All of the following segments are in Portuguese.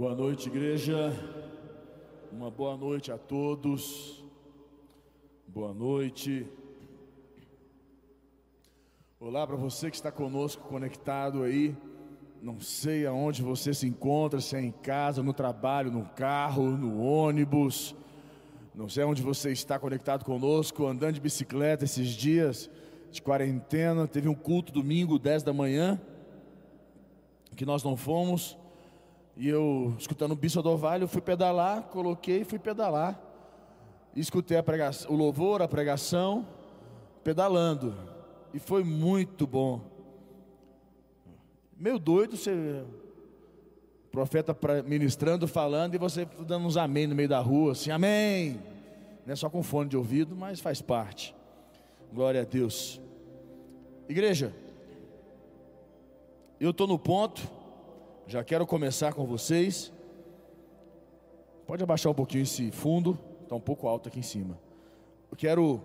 Boa noite, igreja. Uma boa noite a todos. Boa noite. Olá para você que está conosco conectado aí. Não sei aonde você se encontra, se é em casa, no trabalho, no carro, no ônibus. Não sei onde você está conectado conosco, andando de bicicleta esses dias de quarentena. Teve um culto domingo, 10 da manhã, que nós não fomos. E eu, escutando o Bispo do Vale, eu fui pedalar, coloquei e fui pedalar. E escutei a pregação, o louvor, a pregação, pedalando. E foi muito bom. Meio doido, você, profeta ministrando, falando, e você dando uns amém no meio da rua, assim, amém. Não é só com fone de ouvido, mas faz parte. Glória a Deus. Igreja, eu estou no ponto, já quero começar com vocês. Pode abaixar um pouquinho esse fundo, está um pouco alto aqui em cima. Eu quero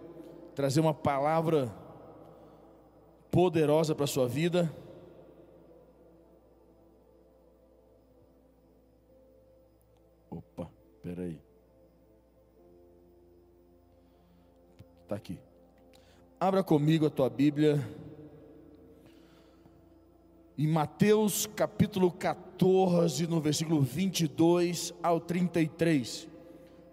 trazer uma palavra poderosa para a sua vida. Opa, peraí. Está aqui. Abra comigo a tua Bíblia. Em Mateus capítulo 14, no versículo 22 ao 33.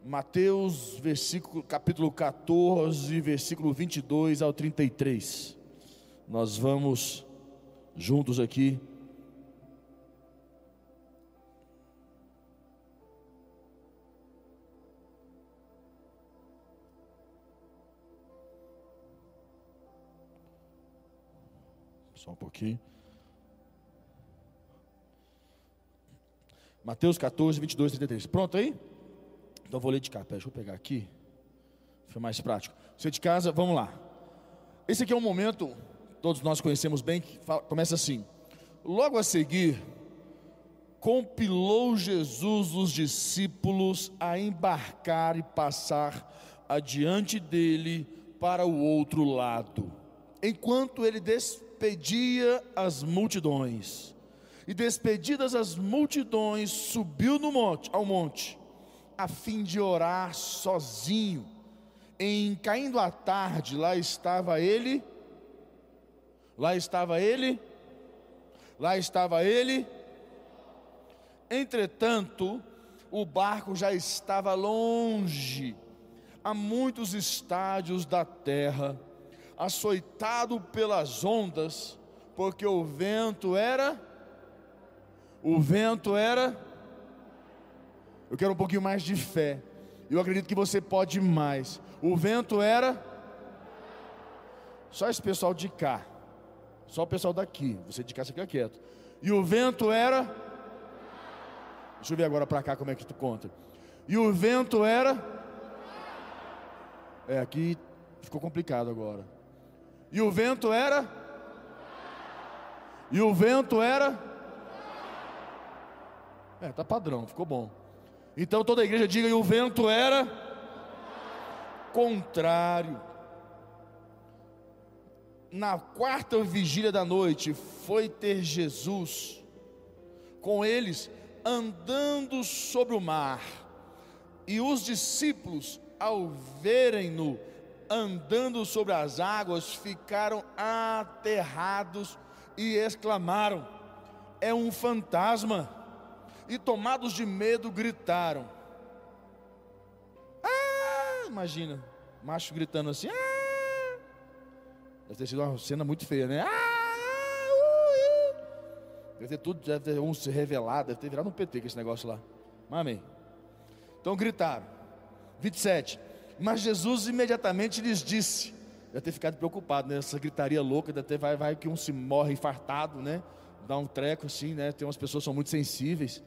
Mateus versículo, capítulo 14, versículo 22 ao 33. Nós vamos juntos aqui. Só um pouquinho. Mateus 14, 22, 33. Pronto aí? Então vou ler de cá. Pera, deixa eu pegar aqui. Foi mais prático. Você de casa, vamos lá. Esse aqui é um momento, todos nós conhecemos bem, que fala, começa assim. Logo a seguir, compilou Jesus os discípulos a embarcar e passar adiante dele para o outro lado, enquanto ele despedia as multidões. E despedidas as multidões, subiu no monte, ao monte, a fim de orar sozinho. Em caindo a tarde, lá estava ele, lá estava ele, lá estava ele. Entretanto, o barco já estava longe, a muitos estádios da terra, açoitado pelas ondas, porque o vento era o vento era. Eu quero um pouquinho mais de fé. Eu acredito que você pode mais. O vento era. Só esse pessoal de cá. Só o pessoal daqui. Você de cá, você fica quieto. E o vento era. Deixa eu ver agora para cá como é que tu conta. E o vento era. É, aqui ficou complicado agora. E o vento era. E o vento era. É, tá padrão, ficou bom. Então toda a igreja diga: e o vento era contrário. Na quarta vigília da noite, foi ter Jesus com eles andando sobre o mar. E os discípulos, ao verem-no andando sobre as águas, ficaram aterrados e exclamaram: É um fantasma e tomados de medo gritaram. Ah, imagina, macho gritando assim. Ah! Deve ter sido uma cena muito feia, né? Ah, ui. Deve ter tudo, deve ter um se revelado, deve ter virado um PT com esse negócio lá. Amém. Então gritaram. 27. Mas Jesus imediatamente lhes disse. Deve ter ficado preocupado, né? Essa gritaria louca, ter, vai, vai que um se morre infartado, né? Dá um treco assim, né? Tem umas pessoas que são muito sensíveis.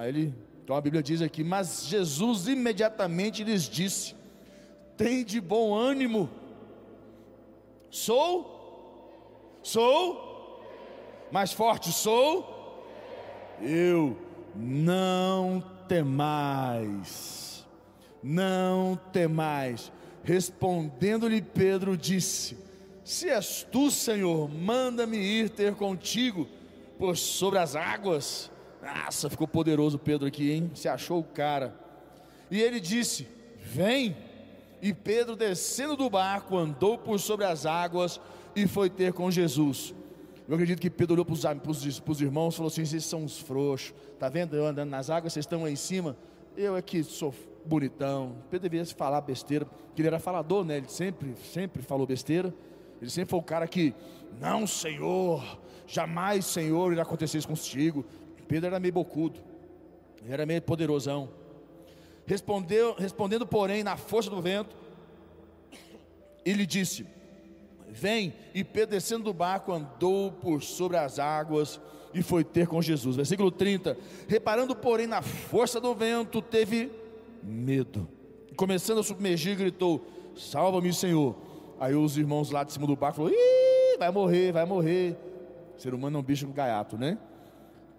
Aí ele, então a Bíblia diz aqui, mas Jesus imediatamente lhes disse: Tem de bom ânimo. Sou, sou, mais forte sou, eu não temais, não temais. Respondendo-lhe Pedro, disse: Se és tu, Senhor, manda-me ir ter contigo por sobre as águas. Nossa, ficou poderoso Pedro aqui, hein? Se achou o cara. E ele disse: Vem. E Pedro, descendo do barco, andou por sobre as águas e foi ter com Jesus. Eu acredito que Pedro olhou para os, irmãos e falou assim: Vocês são uns frouxos, tá vendo eu andando nas águas, vocês estão aí em cima. Eu é que sou bonitão. Pedro deveria se falar besteira, porque ele era falador, né? Ele sempre, sempre falou besteira. Ele sempre foi o cara que, não, Senhor, jamais, Senhor, irá acontecer isso contigo. Pedro era meio bocudo, era meio poderosão. Respondeu, respondendo, porém, na força do vento, ele disse: Vem, e Pedro, descendo do barco, andou por sobre as águas e foi ter com Jesus. Versículo 30. Reparando, porém, na força do vento, teve medo. Começando a submergir, gritou: Salva-me, Senhor. Aí os irmãos lá de cima do barco falaram: Ih, vai morrer, vai morrer. O ser humano é um bicho gaiato, né?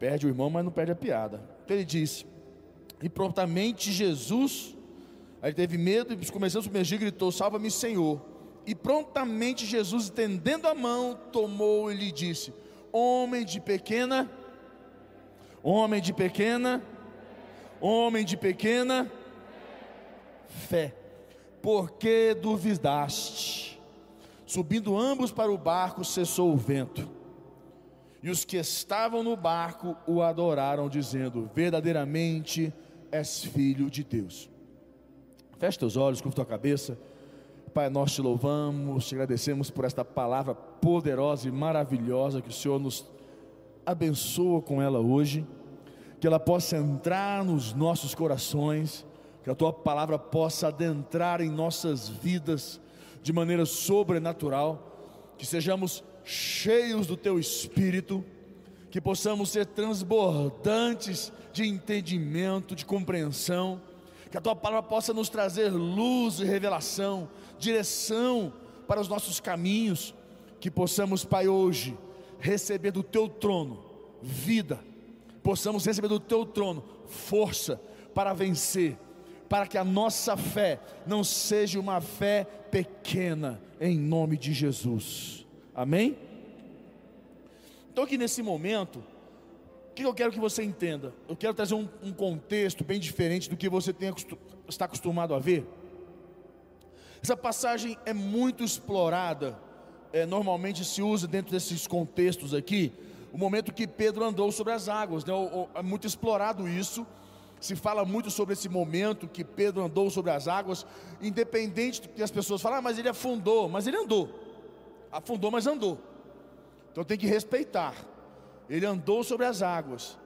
Perde o irmão, mas não perde a piada. Então ele disse: E prontamente Jesus, aí teve medo e começando a submergir, gritou: Salva-me, Senhor. E prontamente Jesus, estendendo a mão, tomou e lhe disse: Homem de pequena, homem de pequena, homem de pequena fé, porque duvidaste? Subindo ambos para o barco, cessou o vento e os que estavam no barco o adoraram, dizendo: Verdadeiramente és filho de Deus. Feche teus olhos, curva tua cabeça. Pai, nós te louvamos, te agradecemos por esta palavra poderosa e maravilhosa que o Senhor nos abençoa com ela hoje. Que ela possa entrar nos nossos corações, que a tua palavra possa adentrar em nossas vidas de maneira sobrenatural, que sejamos cheios do teu espírito, que possamos ser transbordantes de entendimento, de compreensão, que a tua palavra possa nos trazer luz e revelação, direção para os nossos caminhos, que possamos, Pai, hoje receber do teu trono vida, possamos receber do teu trono força para vencer, para que a nossa fé não seja uma fé pequena, em nome de Jesus. Amém? Então, aqui nesse momento, o que eu quero que você entenda? Eu quero trazer um, um contexto bem diferente do que você tem, está acostumado a ver. Essa passagem é muito explorada, é, normalmente se usa dentro desses contextos aqui, o momento que Pedro andou sobre as águas, né? é muito explorado isso, se fala muito sobre esse momento que Pedro andou sobre as águas, independente do que as pessoas falam, ah, mas ele afundou, mas ele andou afundou, mas andou. Então tem que respeitar. Ele andou sobre as águas.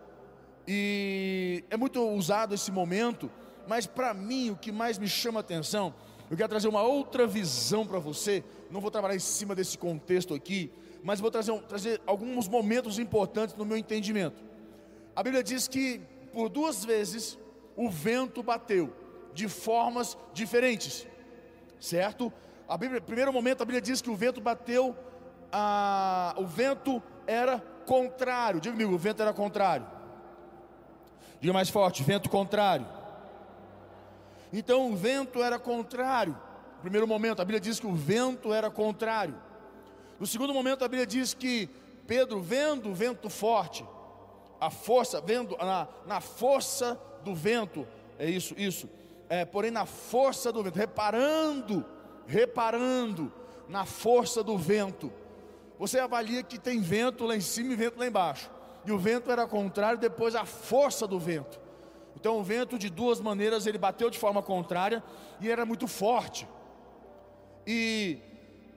E é muito usado esse momento, mas para mim o que mais me chama a atenção, eu quero trazer uma outra visão para você. Não vou trabalhar em cima desse contexto aqui, mas vou trazer, trazer alguns momentos importantes no meu entendimento. A Bíblia diz que por duas vezes o vento bateu de formas diferentes, certo? A Bíblia, primeiro momento, a Bíblia diz que o vento bateu, a, o vento era contrário. Diga comigo, o vento era contrário. Diga mais forte, vento contrário. Então o vento era contrário. Primeiro momento, a Bíblia diz que o vento era contrário. No segundo momento, a Bíblia diz que Pedro, vendo o vento forte, a força, vendo na, na força do vento, é isso, isso, é, porém na força do vento, reparando reparando na força do vento. Você avalia que tem vento lá em cima e vento lá embaixo. E o vento era contrário, depois a força do vento. Então o vento de duas maneiras ele bateu de forma contrária e era muito forte. E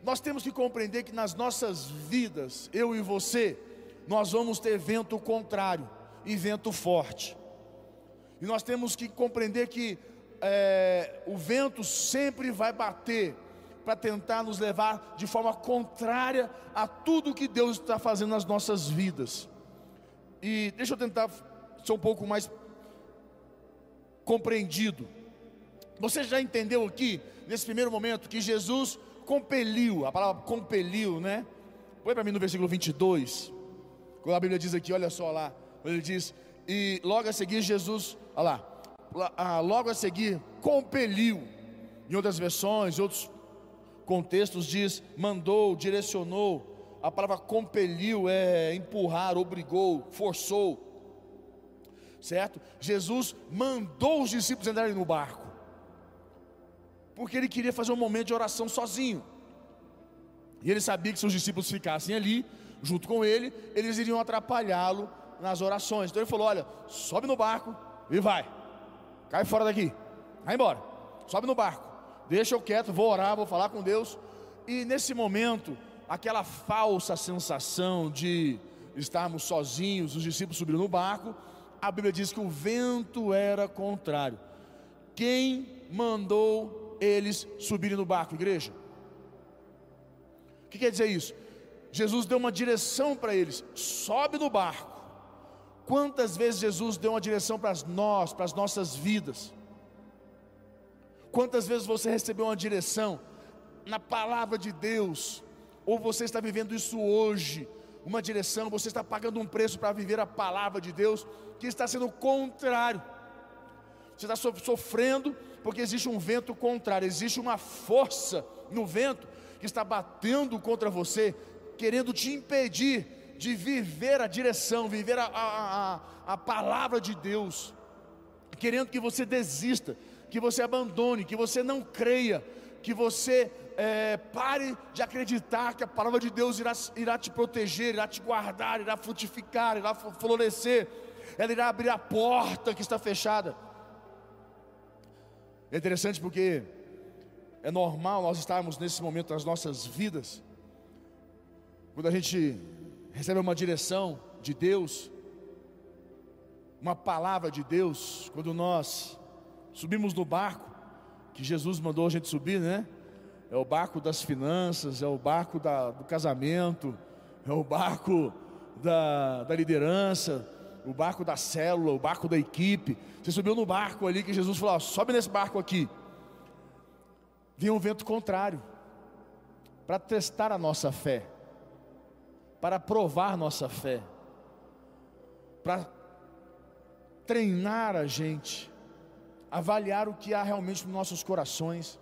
nós temos que compreender que nas nossas vidas, eu e você, nós vamos ter vento contrário e vento forte. E nós temos que compreender que é, o vento sempre vai bater para tentar nos levar de forma contrária a tudo que Deus está fazendo nas nossas vidas. E deixa eu tentar ser um pouco mais compreendido. Você já entendeu aqui, nesse primeiro momento, que Jesus compeliu, a palavra compeliu, né? Põe para mim no versículo 22, quando a Bíblia diz aqui, olha só lá, ele diz, e logo a seguir Jesus, olha lá, logo a seguir, compeliu. Em outras versões, outros contextos diz mandou, direcionou. A palavra compeliu é empurrar, obrigou, forçou. certo? Jesus mandou os discípulos entrarem no barco, porque ele queria fazer um momento de oração sozinho, e ele sabia que se os discípulos ficassem ali, junto com ele, eles iriam atrapalhá-lo nas orações. Então ele falou: Olha, sobe no barco e vai, cai fora daqui, vai embora, sobe no barco, deixa eu quieto, vou orar, vou falar com Deus. E nesse momento, aquela falsa sensação de estarmos sozinhos, os discípulos subiram no barco, a Bíblia diz que o vento era contrário. Quem mandou eles subirem no barco, igreja? O que quer dizer isso? Jesus deu uma direção para eles: sobe no barco. Quantas vezes Jesus deu uma direção para nós, para as nossas vidas? Quantas vezes você recebeu uma direção na palavra de Deus? Ou você está vivendo isso hoje? uma direção, você está pagando um preço para viver a palavra de Deus, que está sendo contrário. Você está sofrendo porque existe um vento contrário, existe uma força no vento que está batendo contra você, querendo te impedir de viver a direção, viver a, a, a, a palavra de Deus, querendo que você desista, que você abandone, que você não creia, que você é, pare de acreditar que a palavra de Deus irá, irá te proteger, irá te guardar, irá frutificar, irá florescer, ela irá abrir a porta que está fechada. É interessante porque é normal nós estarmos nesse momento das nossas vidas, quando a gente recebe uma direção de Deus, uma palavra de Deus, quando nós subimos no barco, que Jesus mandou a gente subir, né? é o barco das finanças, é o barco da, do casamento, é o barco da, da liderança, o barco da célula, o barco da equipe. Você subiu no barco ali que Jesus falou: sobe nesse barco aqui. Vinha um vento contrário para testar a nossa fé, para provar nossa fé, para treinar a gente, avaliar o que há realmente nos nossos corações.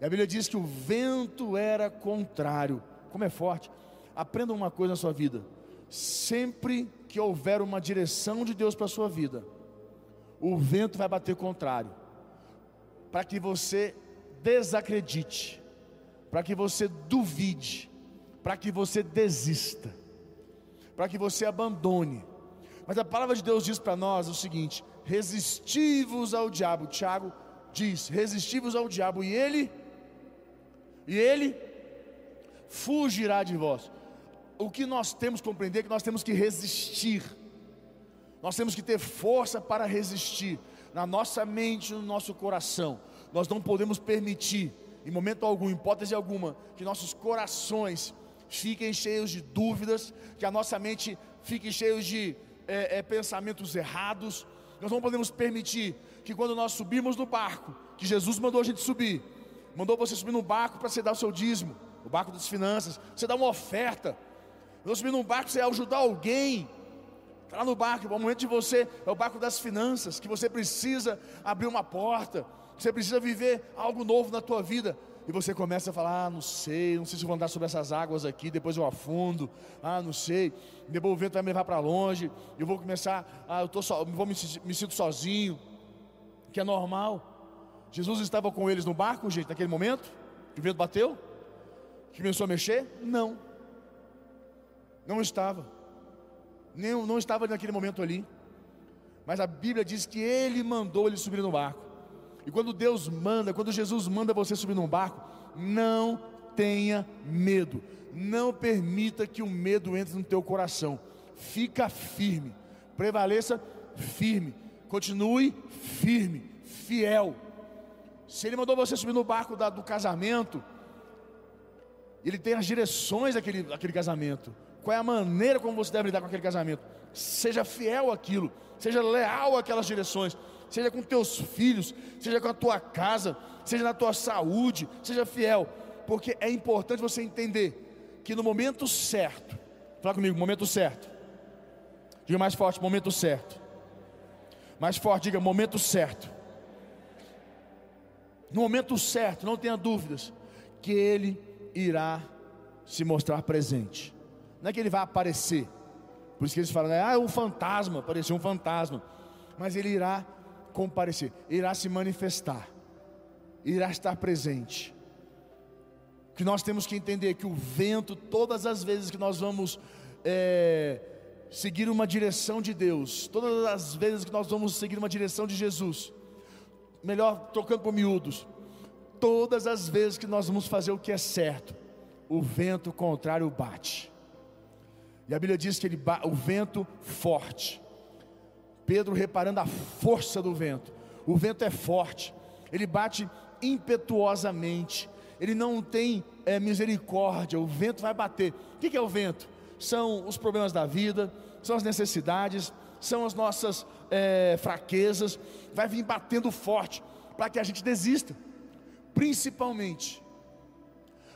E a Bíblia diz que o vento era contrário. Como é forte. Aprenda uma coisa na sua vida. Sempre que houver uma direção de Deus para a sua vida, o vento vai bater contrário. Para que você desacredite, para que você duvide, para que você desista, para que você abandone. Mas a palavra de Deus diz para nós o seguinte: resistivos ao diabo. Tiago diz: resistivos ao diabo, e ele e ele fugirá de vós. O que nós temos que compreender é que nós temos que resistir, nós temos que ter força para resistir, na nossa mente, no nosso coração. Nós não podemos permitir, em momento algum, hipótese alguma, que nossos corações fiquem cheios de dúvidas, que a nossa mente fique cheia de é, é, pensamentos errados. Nós não podemos permitir que quando nós subirmos no barco, que Jesus mandou a gente subir, mandou você subir num barco para você dar o seu dízimo, o barco das finanças, você dá uma oferta. Mandou subir num barco para você ajudar alguém. Está lá no barco, o momento de você é o barco das finanças, que você precisa abrir uma porta, você precisa viver algo novo na tua vida. E você começa a falar: ah, não sei, não sei se vou andar sobre essas águas aqui, depois eu afundo, ah, não sei, depois o vento vai me levar para longe, eu vou começar, ah, eu tô so, vou me, me sinto sozinho, que é normal. Jesus estava com eles no barco, gente, naquele momento? Que o vento bateu? Que começou a mexer? Não. Não estava. Nem, não estava naquele momento ali. Mas a Bíblia diz que ele mandou ele subir no barco. E quando Deus manda, quando Jesus manda você subir num barco, não tenha medo. Não permita que o medo entre no teu coração. Fica firme. Prevaleça firme. Continue firme, fiel se ele mandou você subir no barco da, do casamento, ele tem as direções daquele, daquele casamento. Qual é a maneira como você deve lidar com aquele casamento? Seja fiel àquilo, seja leal àquelas direções, seja com teus filhos, seja com a tua casa, seja na tua saúde, seja fiel, porque é importante você entender que no momento certo, fala comigo, momento certo. Diga mais forte, momento certo. Mais forte, diga momento certo no momento certo, não tenha dúvidas, que Ele irá se mostrar presente. Não é que Ele vai aparecer. Por isso que eles falam, ah, é um fantasma, apareceu um fantasma. mas ele irá comparecer, irá se manifestar, irá estar presente. Que nós temos que entender que o vento, todas as vezes que nós vamos é, seguir uma direção de Deus, todas as vezes que nós vamos seguir uma direção de Jesus, melhor trocando por miúdos, todas as vezes que nós vamos fazer o que é certo, o vento contrário bate. E a Bíblia diz que ele o vento forte. Pedro reparando a força do vento. O vento é forte, ele bate impetuosamente, ele não tem é, misericórdia, o vento vai bater. O que é o vento? São os problemas da vida, são as necessidades, são as nossas é, fraquezas, vai vir batendo forte para que a gente desista, principalmente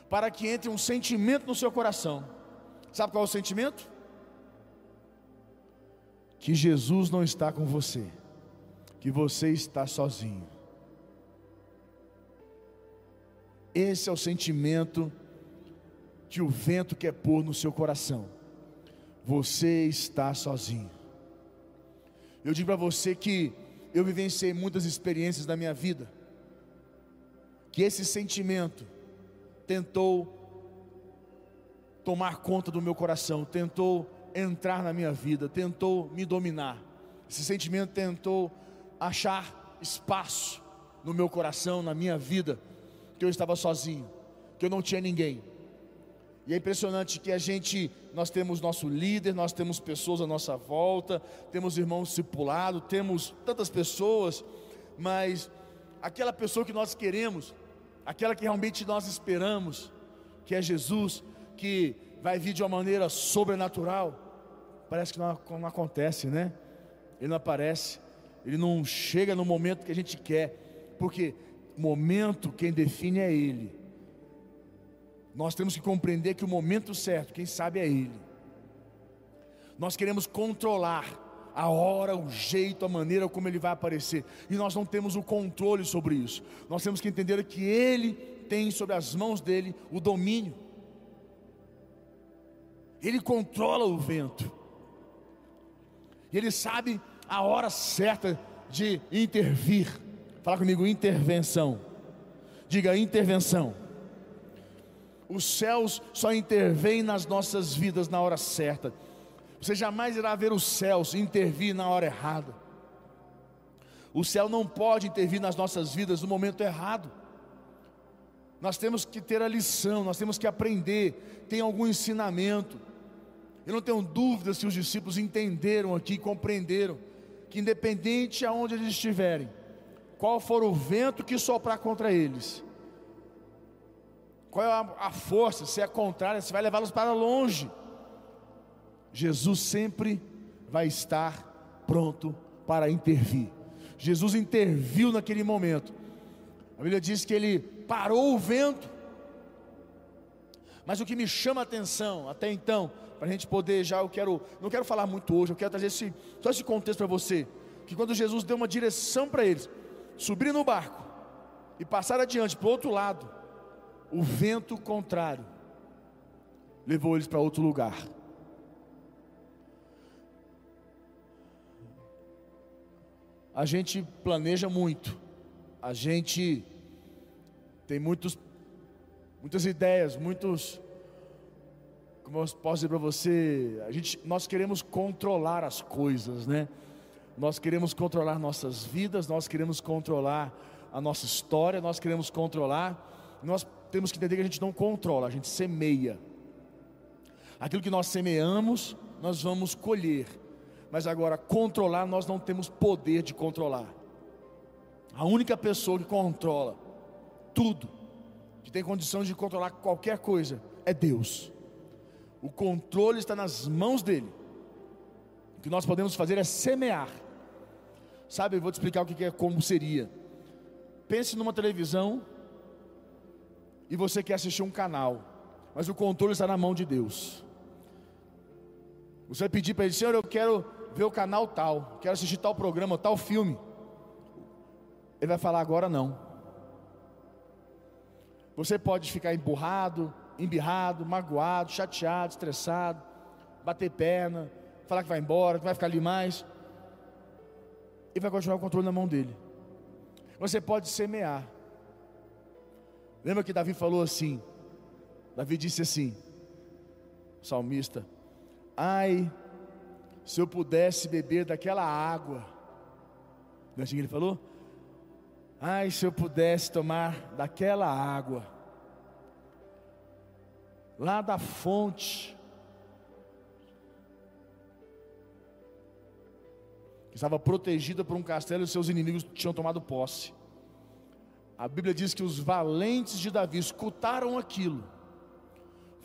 para que entre um sentimento no seu coração. Sabe qual é o sentimento? Que Jesus não está com você, que você está sozinho. Esse é o sentimento que o vento quer pôr no seu coração. Você está sozinho. Eu digo para você que eu vivenciei muitas experiências da minha vida, que esse sentimento tentou tomar conta do meu coração, tentou entrar na minha vida, tentou me dominar. Esse sentimento tentou achar espaço no meu coração, na minha vida, que eu estava sozinho, que eu não tinha ninguém. E é impressionante que a gente, nós temos nosso líder, nós temos pessoas à nossa volta, temos irmãos discipulados, temos tantas pessoas, mas aquela pessoa que nós queremos, aquela que realmente nós esperamos, que é Jesus, que vai vir de uma maneira sobrenatural, parece que não, não acontece, né? Ele não aparece, ele não chega no momento que a gente quer, porque momento quem define é Ele. Nós temos que compreender que o momento certo, quem sabe é Ele. Nós queremos controlar a hora, o jeito, a maneira como Ele vai aparecer, e nós não temos o controle sobre isso. Nós temos que entender que Ele tem sobre as mãos dele o domínio. Ele controla o vento. E ele sabe a hora certa de intervir. Fala comigo, intervenção. Diga intervenção. Os céus só intervêm nas nossas vidas na hora certa. Você jamais irá ver os céus intervir na hora errada. O céu não pode intervir nas nossas vidas no momento errado. Nós temos que ter a lição, nós temos que aprender, tem algum ensinamento. Eu não tenho dúvida se os discípulos entenderam aqui, compreenderam, que independente aonde eles estiverem, qual for o vento que soprar contra eles, qual é a, a força, se é contrária, se vai levá-los para longe. Jesus sempre vai estar pronto para intervir. Jesus interviu naquele momento. A Bíblia diz que ele parou o vento. Mas o que me chama a atenção até então, para a gente poder já, eu quero, não quero falar muito hoje, eu quero trazer esse, só esse contexto para você, que quando Jesus deu uma direção para eles, subir no barco e passar adiante para o outro lado, o vento contrário levou eles para outro lugar. A gente planeja muito, a gente tem muitos, muitas ideias, muitos, como eu posso dizer para você, a gente, nós queremos controlar as coisas, né? Nós queremos controlar nossas vidas, nós queremos controlar a nossa história, nós queremos controlar, nós temos que entender que a gente não controla, a gente semeia. Aquilo que nós semeamos, nós vamos colher. Mas agora, controlar, nós não temos poder de controlar. A única pessoa que controla tudo, que tem condições de controlar qualquer coisa, é Deus. O controle está nas mãos dele. O que nós podemos fazer é semear. Sabe, eu vou te explicar o que é, como seria. Pense numa televisão e você quer assistir um canal, mas o controle está na mão de Deus. Você vai pedir para ele, Senhor, eu quero ver o canal tal, quero assistir tal programa, tal filme. Ele vai falar agora não. Você pode ficar emburrado, embirrado, magoado, chateado, estressado, bater perna, falar que vai embora, que vai ficar ali mais. e vai continuar o controle na mão dele. Você pode semear. Lembra que Davi falou assim? Davi disse assim, salmista: Ai, se eu pudesse beber daquela água. Não é assim que ele falou? Ai, se eu pudesse tomar daquela água, lá da fonte, estava protegida por um castelo e seus inimigos tinham tomado posse. A Bíblia diz que os valentes de Davi escutaram aquilo,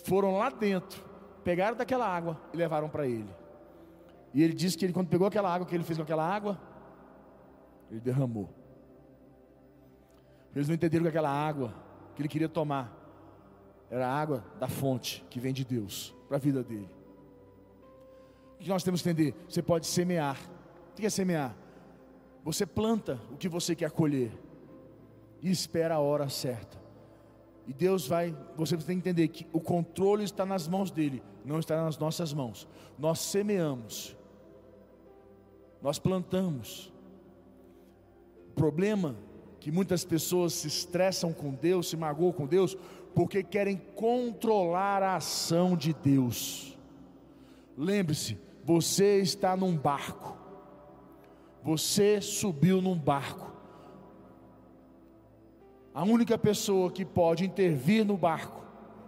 foram lá dentro, pegaram daquela água e levaram para ele. E ele disse que ele, quando pegou aquela água, o que ele fez com aquela água? Ele derramou. Eles não entenderam que aquela água que ele queria tomar era a água da fonte que vem de Deus para a vida dele. O que nós temos que entender? Você pode semear. O que é semear? Você planta o que você quer colher e espera a hora certa. E Deus vai, você tem que entender que o controle está nas mãos dele, não está nas nossas mãos. Nós semeamos, nós plantamos. O problema que muitas pessoas se estressam com Deus, se magoam com Deus, porque querem controlar a ação de Deus. Lembre-se, você está num barco, você subiu num barco. A única pessoa que pode intervir no barco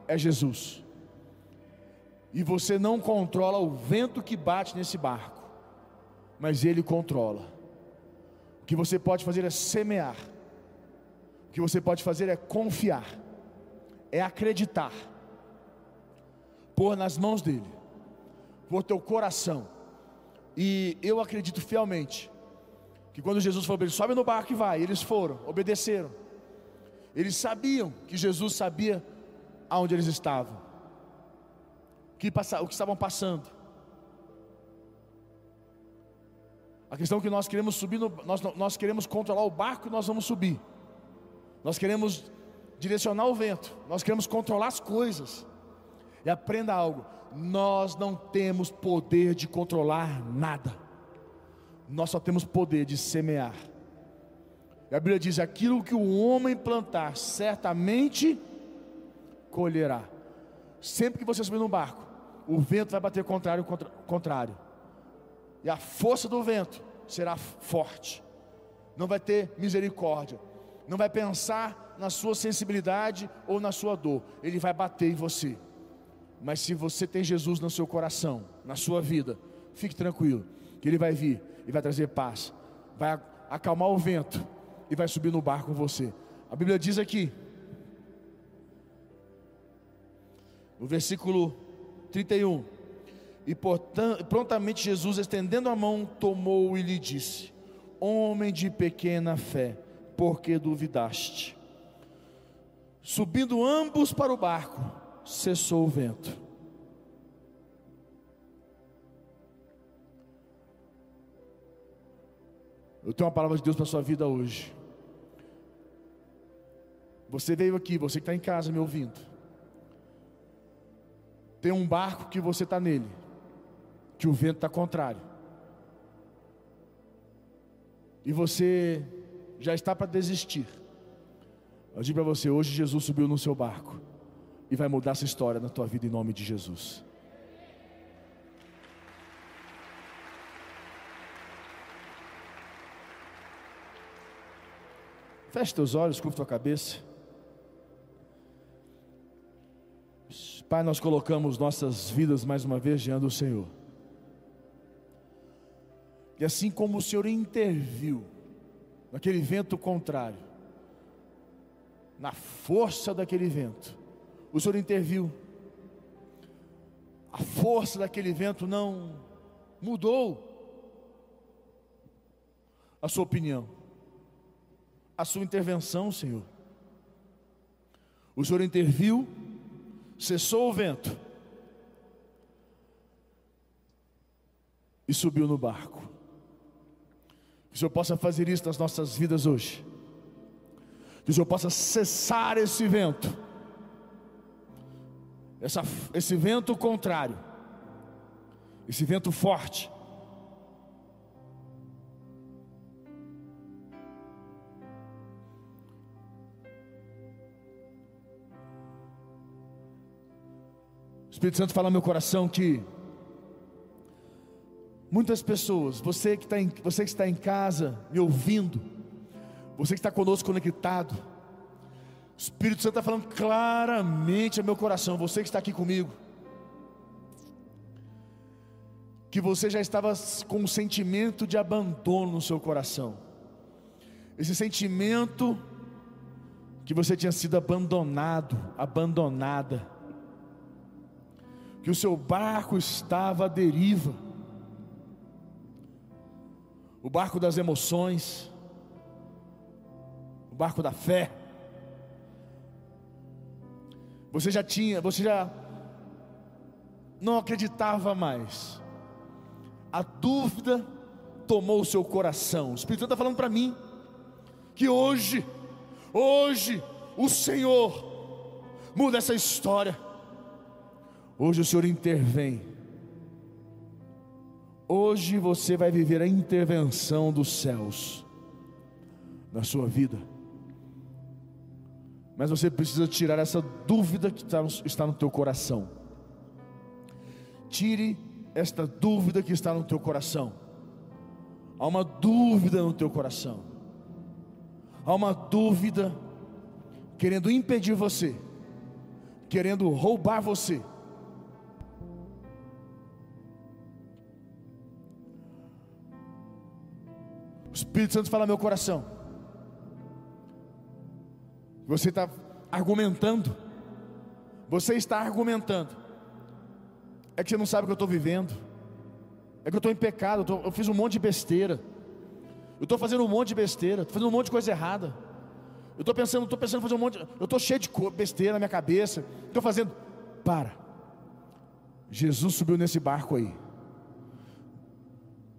é Jesus. E você não controla o vento que bate nesse barco, mas Ele controla. O que você pode fazer é semear o que você pode fazer é confiar, é acreditar, pôr nas mãos dele, pôr teu coração. E eu acredito fielmente que quando Jesus falou para eles, sobe no barco e vai, eles foram, obedeceram. Eles sabiam que Jesus sabia aonde eles estavam, que o que estavam passando. A questão é que nós queremos subir, no, nós, nós queremos controlar o barco e nós vamos subir. Nós queremos direcionar o vento, nós queremos controlar as coisas. E aprenda algo: nós não temos poder de controlar nada, nós só temos poder de semear. E a Bíblia diz: aquilo que o homem plantar, certamente colherá. Sempre que você subir no barco, o vento vai bater contrário, contra, contrário, e a força do vento será forte, não vai ter misericórdia não vai pensar na sua sensibilidade ou na sua dor, ele vai bater em você. Mas se você tem Jesus no seu coração, na sua vida, fique tranquilo, que ele vai vir e vai trazer paz, vai acalmar o vento e vai subir no barco com você. A Bíblia diz aqui, no versículo 31, e prontamente Jesus, estendendo a mão, tomou e lhe disse: Homem de pequena fé, porque duvidaste. Subindo ambos para o barco, cessou o vento. Eu tenho uma palavra de Deus para a sua vida hoje. Você veio aqui, você que está em casa me ouvindo. Tem um barco que você está nele, que o vento está contrário. E você já está para desistir. Eu digo para você, hoje Jesus subiu no seu barco e vai mudar essa história na tua vida em nome de Jesus. Feche teus olhos, curva tua cabeça. Pai, nós colocamos nossas vidas mais uma vez diante do Senhor. E assim como o Senhor interviu naquele vento contrário, na força daquele vento, o Senhor interviu. A força daquele vento não mudou a sua opinião, a sua intervenção, Senhor. O Senhor interviu, cessou o vento e subiu no barco. Que o Senhor possa fazer isso nas nossas vidas hoje que o Senhor possa cessar esse vento, essa, esse vento contrário, esse vento forte. O Espírito Santo fala no meu coração que muitas pessoas, você que, tá em, você que está em casa me ouvindo, você que está conosco conectado, o Espírito Santo está falando claramente ao meu coração, você que está aqui comigo, que você já estava com um sentimento de abandono no seu coração, esse sentimento que você tinha sido abandonado, abandonada, que o seu barco estava à deriva, o barco das emoções, barco da fé. Você já tinha, você já não acreditava mais. A dúvida tomou o seu coração. O Espírito Santo está falando para mim que hoje, hoje, o Senhor muda essa história. Hoje o Senhor intervém. Hoje você vai viver a intervenção dos céus na sua vida. Mas você precisa tirar essa dúvida que está no teu coração. Tire esta dúvida que está no teu coração. Há uma dúvida no teu coração. Há uma dúvida querendo impedir você, querendo roubar você O Espírito Santo fala meu coração. Você está argumentando. Você está argumentando. É que você não sabe o que eu estou vivendo. É que eu estou em pecado. Eu, tô, eu, fiz um monte de besteira. Eu estou fazendo um monte de besteira. Estou fazendo um monte de coisa errada. Eu estou pensando, estou pensando em fazer um monte. De, eu estou cheio de besteira na minha cabeça. Estou fazendo. Para. Jesus subiu nesse barco aí.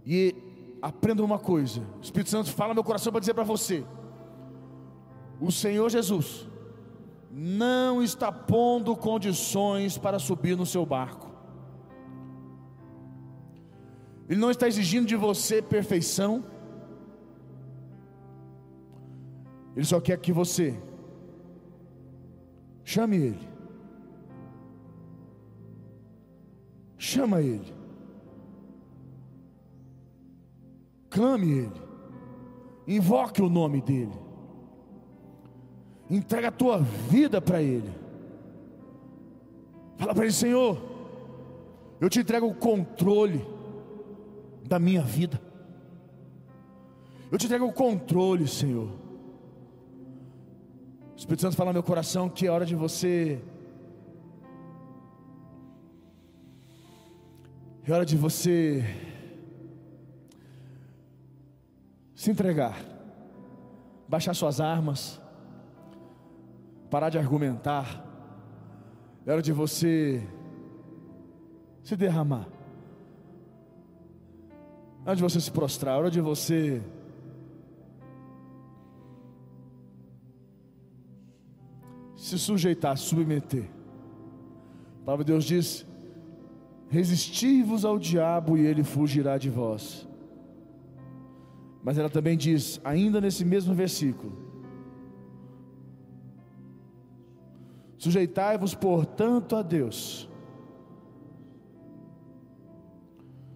E aprenda uma coisa: o Espírito Santo fala meu coração para dizer para você: o Senhor Jesus não está pondo condições para subir no seu barco, Ele não está exigindo de você perfeição, Ele só quer que você chame Ele, chama Ele. clame Ele, invoque o nome dEle, entrega a tua vida para Ele, fala para Ele: Senhor, eu te entrego o controle da minha vida, eu te entrego o controle, Senhor. O Espírito Santo fala no meu coração que é hora de você. É hora de você se entregar, baixar suas armas, parar de argumentar. É hora de você se derramar. É hora de você se prostrar, é hora de você se sujeitar, submeter. A palavra de Deus diz: Resisti-vos ao diabo e ele fugirá de vós. Mas ela também diz, ainda nesse mesmo versículo: Sujeitai-vos, portanto, a Deus.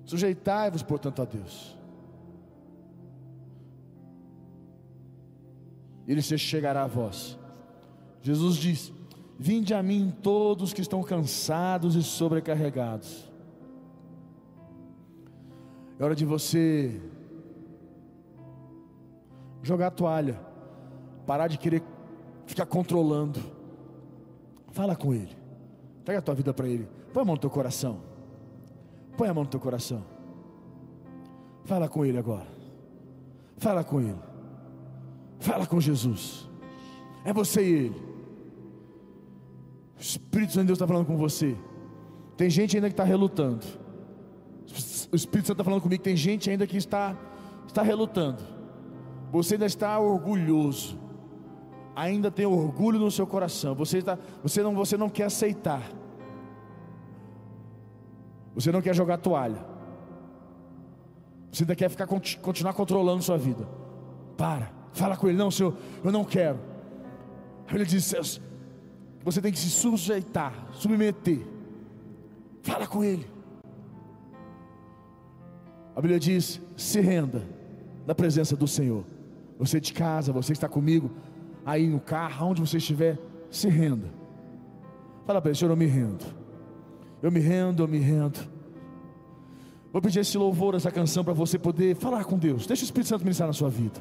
Sujeitai-vos, portanto, a Deus. Ele se chegará a vós. Jesus diz: Vinde a mim todos que estão cansados e sobrecarregados. É hora de você jogar a toalha, parar de querer ficar controlando. Fala com Ele, pega a tua vida para Ele, põe a mão no teu coração, põe a mão no teu coração. Fala com Ele agora, fala com Ele, fala com Jesus. É você e Ele. O Espírito Santo de Deus está falando com você. Tem gente ainda que está relutando. O Espírito Santo está falando comigo. Tem gente ainda que está, está relutando. Você ainda está orgulhoso. Ainda tem orgulho no seu coração. Você, está, você, não, você não quer aceitar. Você não quer jogar toalha. Você ainda quer ficar, continuar controlando sua vida. Para. Fala com ele. Não, Senhor, eu não quero. Ele diz: você tem que se sujeitar, submeter Fala com Ele. A Bíblia diz: se renda na presença do Senhor. Você de casa, você está comigo, aí no carro, onde você estiver, se renda. Fala para ele, Senhor, eu me rendo. Eu me rendo, eu me rendo. Vou pedir esse louvor, essa canção para você poder falar com Deus. Deixa o Espírito Santo ministrar na sua vida.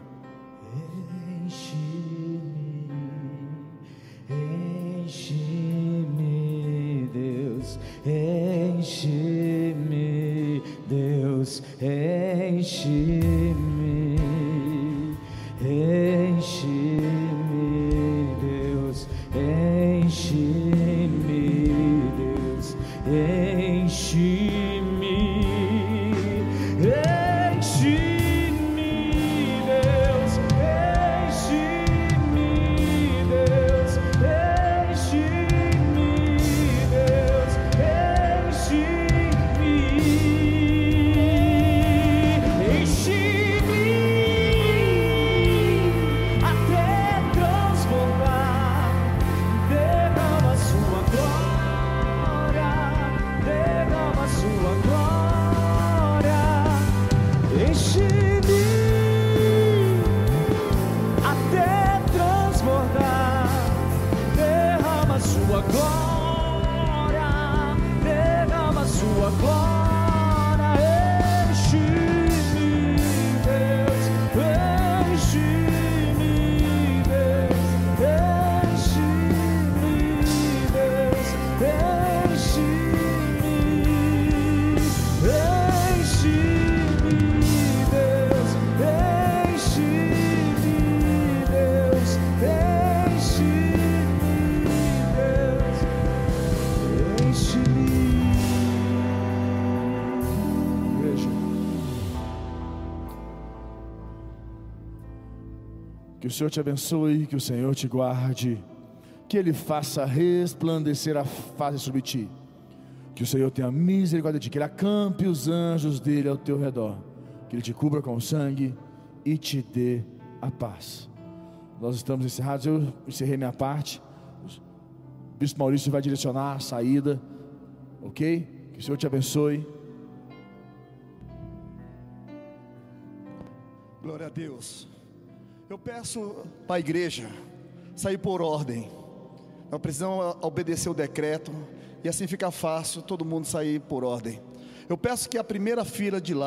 Enche-me, Senhor te abençoe, que o Senhor te guarde, que Ele faça resplandecer a face sobre ti, que o Senhor tenha misericórdia de ti, que Ele acampe os anjos dele ao teu redor, que Ele te cubra com o sangue e te dê a paz. Nós estamos encerrados, eu encerrei minha parte, o Bispo Maurício vai direcionar a saída, ok? Que o Senhor te abençoe. Glória a Deus. Eu peço para a igreja sair por ordem. Nós precisamos obedecer o decreto e assim fica fácil todo mundo sair por ordem. Eu peço que a primeira fila de lá